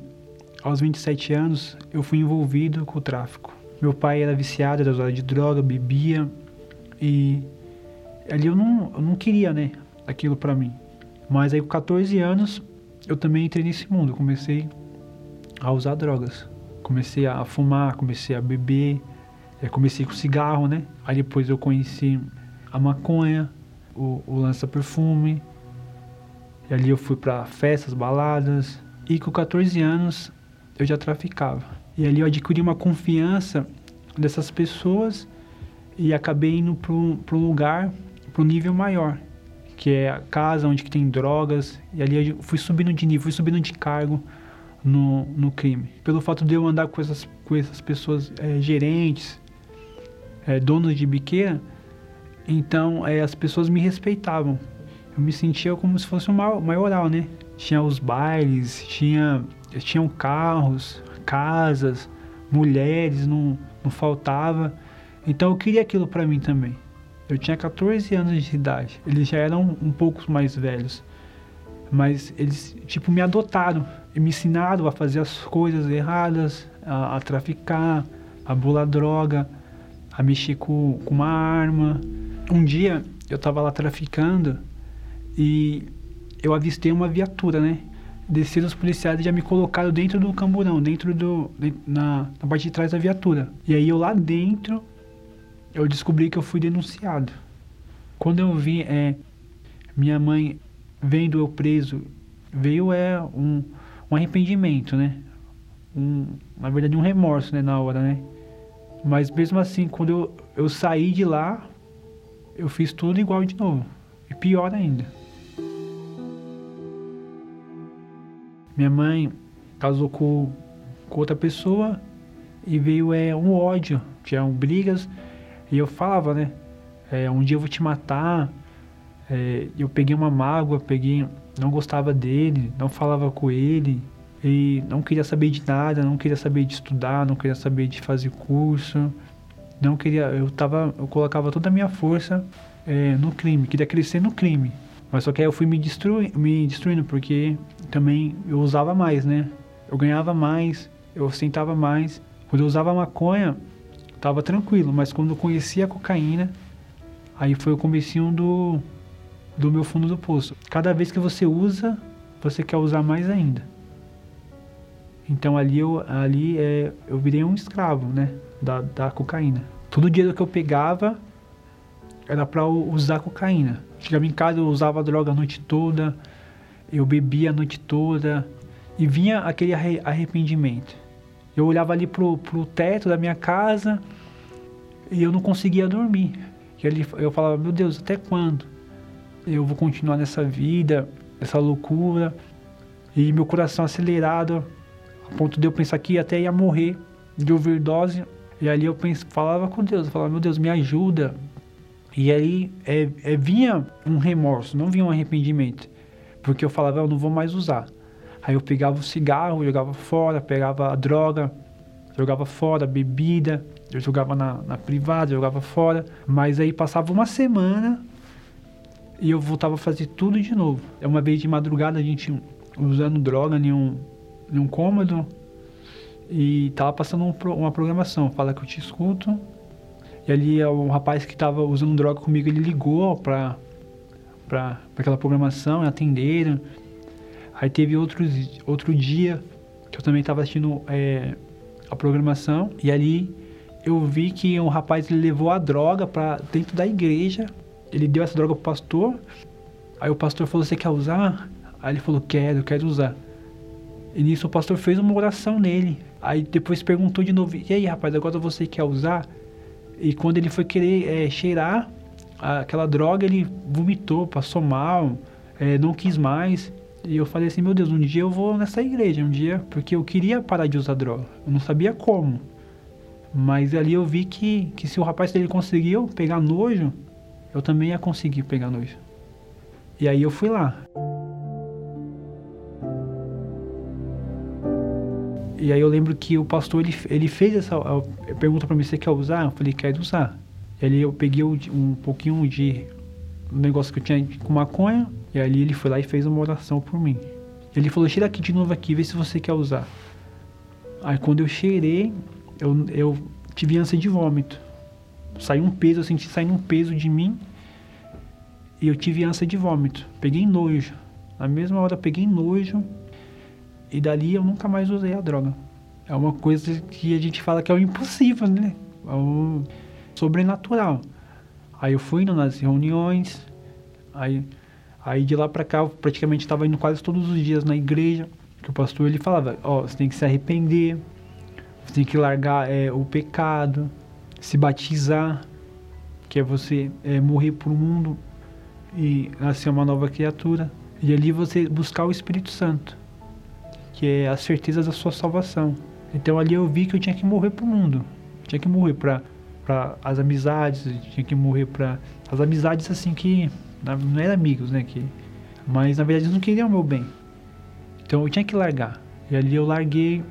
aos 27 anos, eu fui envolvido com o tráfico. Meu pai era viciado, era usuário de droga, bebia e ali eu não, eu não queria, né, aquilo para mim. Mas aí com 14 anos, eu também entrei nesse mundo, comecei a usar drogas. Comecei a fumar, comecei a beber, é, comecei com cigarro, né? Aí depois eu conheci a maconha, o, o lança-perfume. E ali eu fui para festas, baladas. E com 14 anos eu já traficava. E ali eu adquiri uma confiança dessas pessoas e acabei indo para um, lugar, para um nível maior, que é a casa onde tem drogas. E ali eu fui subindo de nível, fui subindo de cargo no, no crime. Pelo fato de eu andar com essas, com essas pessoas é, gerentes, é, donos de biqueira, então é, as pessoas me respeitavam. Eu me sentia como se fosse um maioral, né? Tinha os bailes, tinha tinham carros, casas, mulheres, não, não faltava. Então eu queria aquilo para mim também. Eu tinha 14 anos de idade. Eles já eram um pouco mais velhos. Mas eles, tipo, me adotaram e me ensinaram a fazer as coisas erradas, a, a traficar, a bular droga, a mexer com, com uma arma. Um dia eu tava lá traficando e eu avistei uma viatura, né? desceram os policiais e já me colocaram dentro do camburão, dentro do. Na, na parte de trás da viatura. E aí eu lá dentro, eu descobri que eu fui denunciado. Quando eu vi, é, minha mãe vendo eu preso, veio é um, um arrependimento, né? Um, na verdade, um remorso, né, na hora, né? Mas mesmo assim, quando eu, eu saí de lá, eu fiz tudo igual de novo. E pior ainda. Minha mãe casou com, com outra pessoa e veio é, um ódio, tinham brigas. E eu falava, né? É, um dia eu vou te matar. É, eu peguei uma mágoa, peguei, não gostava dele, não falava com ele e não queria saber de nada, não queria saber de estudar, não queria saber de fazer curso, não queria, eu tava, eu colocava toda a minha força é, no crime, queria crescer no crime. Mas só que aí eu fui me, destrui, me destruindo porque também eu usava mais, né? Eu ganhava mais, eu ostentava mais. Quando eu usava maconha, tava tranquilo, mas quando eu conhecia a cocaína, aí foi o comecinho do, do meu fundo do poço. Cada vez que você usa, você quer usar mais ainda. Então ali eu, ali é, eu virei um escravo, né? Da, da cocaína. Todo dia que eu pegava era para usar cocaína. Chegava em casa, eu usava droga a noite toda, eu bebia a noite toda e vinha aquele arrependimento. Eu olhava ali pro, pro teto da minha casa e eu não conseguia dormir. E ali eu falava, meu Deus, até quando? Eu vou continuar nessa vida, essa loucura. E meu coração acelerado, a ponto de eu pensar que até ia morrer de overdose. E ali eu pens, falava com Deus, eu falava, meu Deus, me ajuda. E aí é, é, vinha um remorso, não vinha um arrependimento. Porque eu falava, eu não vou mais usar. Aí eu pegava o cigarro, jogava fora, pegava a droga, jogava fora, bebida, eu jogava na, na privada, jogava fora. Mas aí passava uma semana e eu voltava a fazer tudo de novo. É Uma vez de madrugada a gente usando droga em um, em um cômodo e tava passando um, uma programação, fala que eu te escuto. E ali o rapaz que tava usando droga comigo, ele ligou pra, pra, pra aquela programação, atenderam. Aí teve outros, outro dia que eu também tava assistindo é, a programação e ali eu vi que um rapaz levou a droga para dentro da igreja. Ele deu essa droga pro pastor. Aí o pastor falou: "Você quer usar?" Aí ele falou: "Quero, quero usar." E nisso o pastor fez uma oração nele. Aí depois perguntou de novo: "E aí, rapaz, agora você quer usar?" E quando ele foi querer é, cheirar aquela droga, ele vomitou, passou mal, é, não quis mais. E eu falei assim: "Meu Deus, um dia eu vou nessa igreja, um dia, porque eu queria parar de usar droga. Eu não sabia como." Mas ali eu vi que, que se o rapaz dele conseguiu pegar nojo, eu também ia conseguir pegar nojo. E aí eu fui lá. E aí eu lembro que o pastor ele, ele fez essa pergunta para mim: você quer usar? Eu falei: quero usar. E ali eu peguei um pouquinho de um negócio que eu tinha com maconha. E ali ele foi lá e fez uma oração por mim. Ele falou: cheira aqui de novo aqui, vê se você quer usar. Aí quando eu cheirei, eu, eu tive ânsia de vômito. Saiu um peso, eu senti saindo um peso de mim e eu tive ânsia de vômito. Peguei nojo. Na mesma hora peguei nojo e dali eu nunca mais usei a droga. É uma coisa que a gente fala que é o impossível, né? É o sobrenatural. Aí eu fui nas reuniões, aí, aí de lá pra cá eu praticamente estava indo quase todos os dias na igreja, que o pastor ele falava, ó, oh, você tem que se arrepender, você tem que largar é, o pecado, se batizar, que é você é, morrer para o mundo e nascer uma nova criatura. E ali você buscar o Espírito Santo, que é a certeza da sua salvação. Então ali eu vi que eu tinha que morrer para o mundo, tinha que morrer para as amizades, tinha que morrer para as amizades assim que não eram amigos, né, que mas na verdade eles não queriam o meu bem. Então eu tinha que largar. E ali eu larguei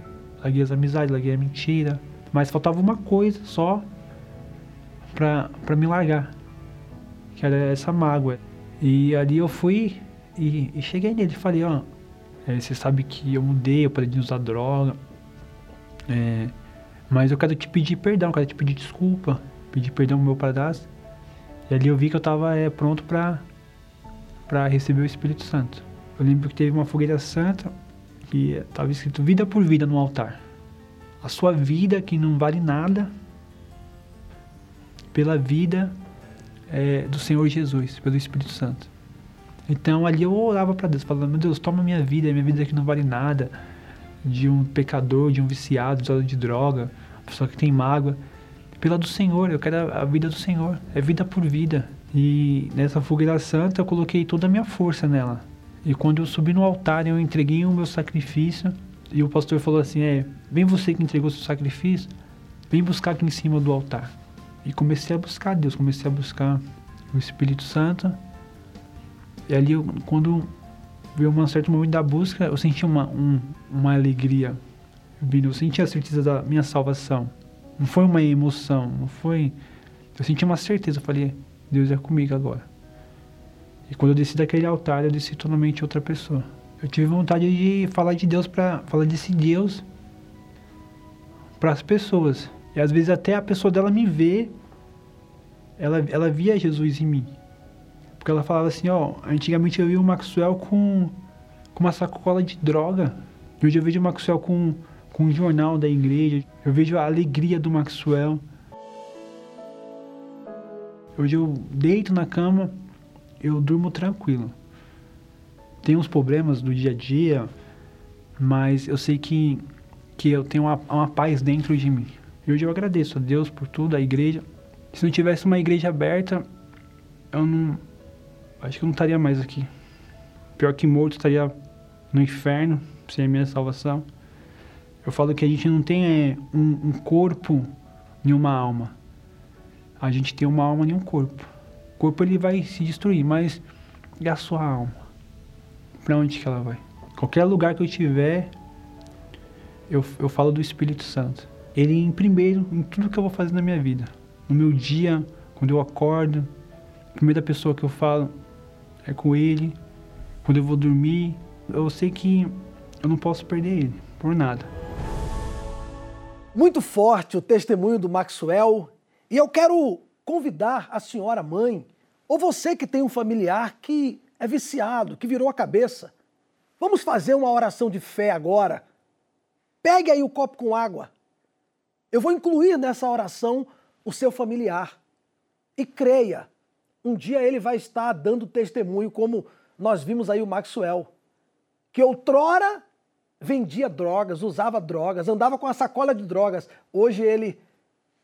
larguei as amizades, larguei a mentira. Mas faltava uma coisa só pra, pra me largar. Que era essa mágoa. E ali eu fui e, e cheguei nele e falei, ó, é, você sabe que eu mudei, eu parei de usar droga. É, mas eu quero te pedir perdão, eu quero te pedir desculpa, pedir perdão pro meu padrasto. E ali eu vi que eu estava é, pronto para para receber o Espírito Santo. Eu lembro que teve uma fogueira santa que estava escrito vida por vida no altar. A sua vida que não vale nada pela vida é, do Senhor Jesus, pelo Espírito Santo. Então ali eu orava para Deus, falando: Meu Deus, toma minha vida, minha vida que não vale nada, de um pecador, de um viciado, de de droga, pessoa que tem mágoa. Pela do Senhor, eu quero a vida do Senhor, é vida por vida. E nessa fogueira santa eu coloquei toda a minha força nela. E quando eu subi no altar, eu entreguei o meu sacrifício. E o pastor falou assim: É, vem você que entregou seu sacrifício, vem buscar aqui em cima do altar. E comecei a buscar Deus, comecei a buscar o Espírito Santo. E ali, eu, quando veio um certo momento da busca, eu senti uma, um, uma alegria vindo. Eu senti a certeza da minha salvação. Não foi uma emoção, não foi. Eu senti uma certeza. Eu falei: Deus é comigo agora. E quando eu desci daquele altar, eu desci totalmente outra pessoa. Eu tive vontade de falar de Deus para falar desse Deus para as pessoas. E às vezes até a pessoa dela me vê, ela, ela via Jesus em mim. Porque ela falava assim, ó, antigamente eu via o Maxwell com, com uma sacola de droga. E hoje eu vejo o Maxwell com, com um jornal da igreja. Eu vejo a alegria do Maxwell. Hoje eu deito na cama, eu durmo tranquilo. Tem uns problemas do dia a dia, mas eu sei que, que eu tenho uma, uma paz dentro de mim. E hoje eu agradeço a Deus por tudo, a igreja. Se não tivesse uma igreja aberta, eu não. Acho que eu não estaria mais aqui. Pior que morto, estaria no inferno, sem a minha salvação. Eu falo que a gente não tem é, um, um corpo em uma alma. A gente tem uma alma em um corpo. O corpo ele vai se destruir, mas e a sua alma? Para onde que ela vai? Qualquer lugar que eu estiver, eu, eu falo do Espírito Santo. Ele em primeiro em tudo que eu vou fazer na minha vida. No meu dia, quando eu acordo, a primeira pessoa que eu falo é com ele. Quando eu vou dormir, eu sei que eu não posso perder ele por nada. Muito forte o testemunho do Maxwell e eu quero convidar a senhora mãe ou você que tem um familiar que é viciado, que virou a cabeça. Vamos fazer uma oração de fé agora. Pegue aí o copo com água. Eu vou incluir nessa oração o seu familiar. E creia, um dia ele vai estar dando testemunho, como nós vimos aí o Maxwell, que outrora vendia drogas, usava drogas, andava com a sacola de drogas. Hoje ele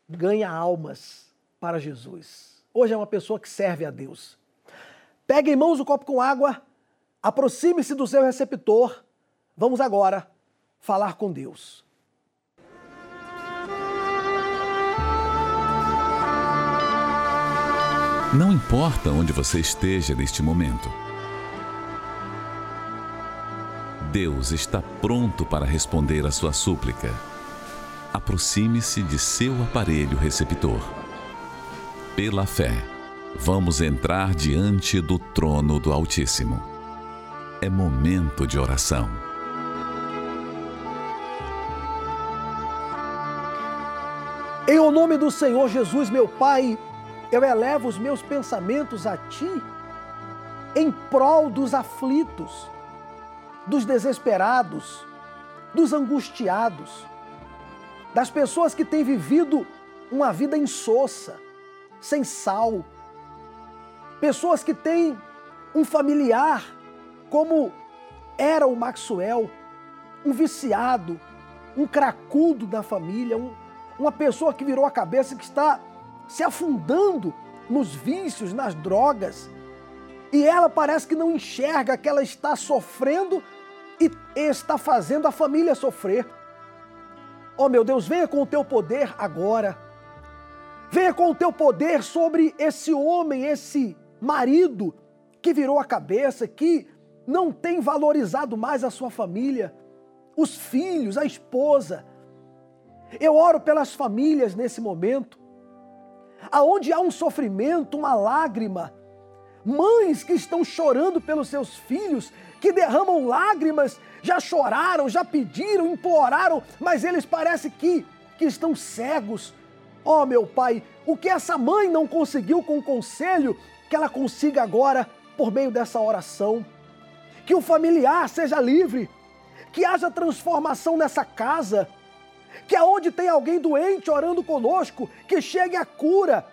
ganha almas para Jesus. Hoje é uma pessoa que serve a Deus. Pegue em mãos o copo com água, aproxime-se do seu receptor. Vamos agora falar com Deus. Não importa onde você esteja neste momento. Deus está pronto para responder a sua súplica. Aproxime-se de seu aparelho receptor. Pela fé, vamos entrar diante do trono do Altíssimo. É momento de oração. Em o nome do Senhor Jesus, meu Pai, eu elevo os meus pensamentos a Ti em prol dos aflitos dos desesperados, dos angustiados, das pessoas que têm vivido uma vida insossa, sem sal, pessoas que têm um familiar como era o Maxwell, um viciado, um cracudo da família, um, uma pessoa que virou a cabeça que está se afundando nos vícios, nas drogas, e ela parece que não enxerga que ela está sofrendo e está fazendo a família sofrer. Oh meu Deus, venha com o teu poder agora. Venha com o teu poder sobre esse homem, esse marido que virou a cabeça, que não tem valorizado mais a sua família, os filhos, a esposa. Eu oro pelas famílias nesse momento, aonde há um sofrimento, uma lágrima, mães que estão chorando pelos seus filhos, que derramam lágrimas, já choraram, já pediram, imploraram, mas eles parecem que, que estão cegos. Oh, meu Pai, o que essa mãe não conseguiu com o conselho, que ela consiga agora por meio dessa oração. Que o familiar seja livre, que haja transformação nessa casa, que aonde tem alguém doente orando conosco, que chegue a cura.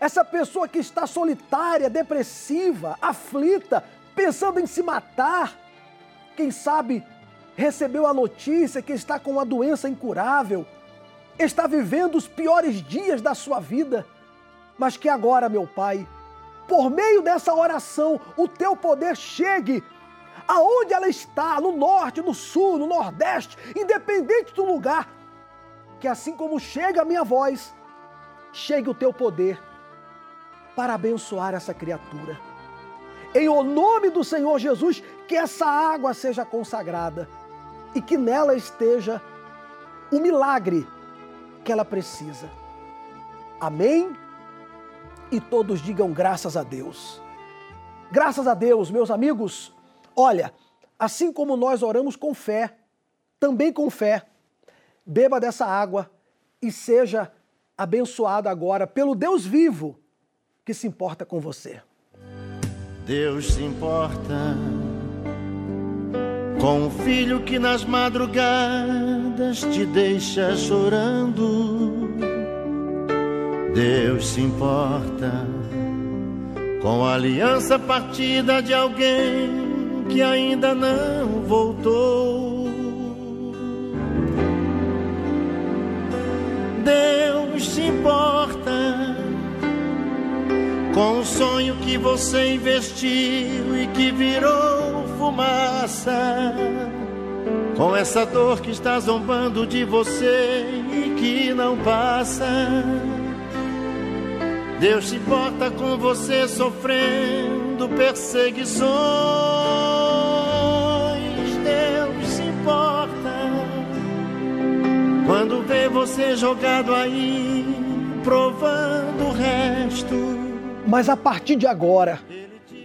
Essa pessoa que está solitária, depressiva, aflita, pensando em se matar, quem sabe recebeu a notícia que está com uma doença incurável, está vivendo os piores dias da sua vida, mas que agora, meu Pai, por meio dessa oração, o teu poder chegue aonde ela está, no norte, no sul, no nordeste, independente do lugar, que assim como chega a minha voz, chegue o teu poder para abençoar essa criatura em o nome do Senhor Jesus, que essa água seja consagrada e que nela esteja o milagre que ela precisa. Amém? E todos digam graças a Deus. Graças a Deus, meus amigos. Olha, assim como nós oramos com fé, também com fé, beba dessa água e seja abençoado agora pelo Deus vivo que se importa com você. Deus se importa com o filho que nas madrugadas te deixa chorando. Deus se importa com a aliança partida de alguém que ainda não voltou. Deus se importa com o sonho que você investiu e que virou fumaça. com essa dor que está zombando de você e que não passa. Deus se importa com você sofrendo perseguições. Quando vê você jogado aí, provando o resto. Mas a partir de agora,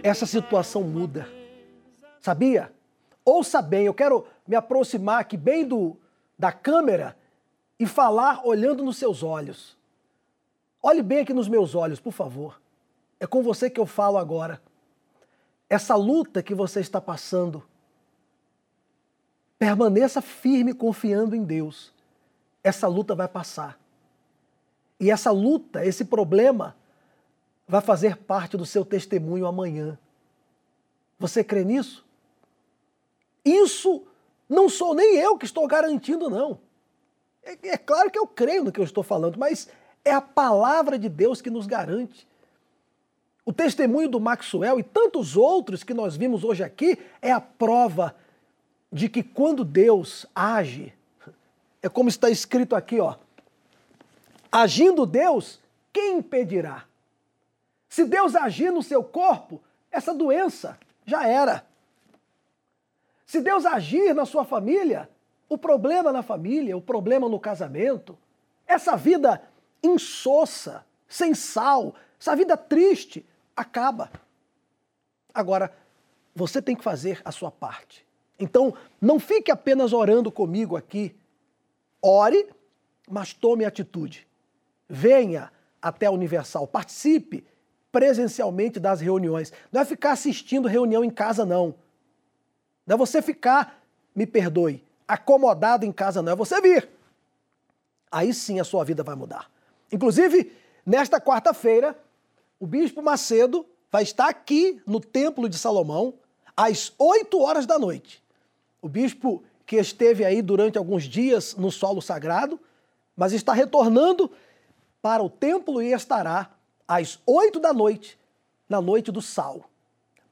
essa situação muda. Sabia? Ouça bem, eu quero me aproximar aqui bem do, da câmera e falar olhando nos seus olhos. Olhe bem aqui nos meus olhos, por favor. É com você que eu falo agora. Essa luta que você está passando, permaneça firme confiando em Deus. Essa luta vai passar. E essa luta, esse problema, vai fazer parte do seu testemunho amanhã. Você crê nisso? Isso não sou nem eu que estou garantindo, não. É, é, claro que eu creio no que eu estou falando, mas é a palavra de Deus que nos garante. O testemunho do Maxwell e tantos outros que nós vimos hoje aqui é a prova de que quando Deus age, é como está escrito aqui, ó. Agindo Deus, quem impedirá? Se Deus agir no seu corpo, essa doença já era. Se Deus agir na sua família, o problema na família, o problema no casamento, essa vida insossa, sem sal, essa vida triste, acaba. Agora, você tem que fazer a sua parte. Então, não fique apenas orando comigo aqui. Ore, mas tome atitude. Venha até a Universal, participe presencialmente das reuniões. Não é ficar assistindo reunião em casa, não. Não é você ficar, me perdoe, acomodado em casa, não. É você vir. Aí sim a sua vida vai mudar. Inclusive, nesta quarta-feira, o Bispo Macedo vai estar aqui no Templo de Salomão às 8 horas da noite. O bispo que esteve aí durante alguns dias no solo sagrado, mas está retornando para o templo e estará às 8 da noite, na noite do sal.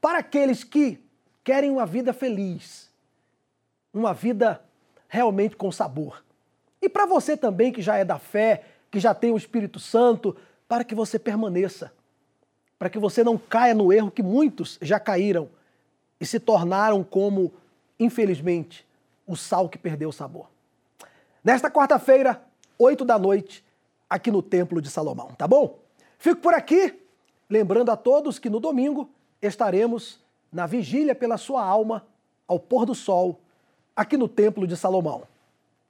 Para aqueles que querem uma vida feliz, uma vida realmente com sabor. E para você também que já é da fé, que já tem o Espírito Santo, para que você permaneça, para que você não caia no erro que muitos já caíram e se tornaram como, infelizmente, o sal que perdeu o sabor. Nesta quarta-feira, 8 da noite, aqui no Templo de Salomão, tá bom? Fico por aqui, lembrando a todos que no domingo estaremos na vigília pela sua alma ao pôr do sol, aqui no Templo de Salomão.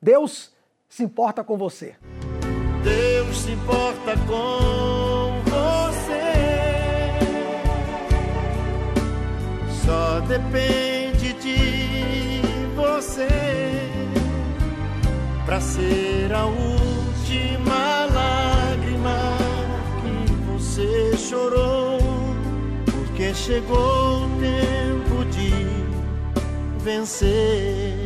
Deus se importa com você. Deus se importa com depende para ser a última lágrima você chorou, porque chegou o tempo de vencer.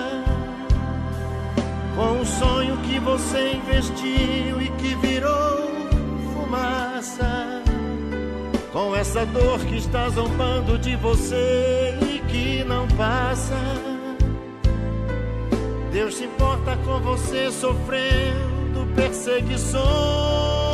com o sonho que você investiu e que virou fumaça. Com essa dor que está zombando de você e que não passa. Deus se importa com você sofrendo perseguições.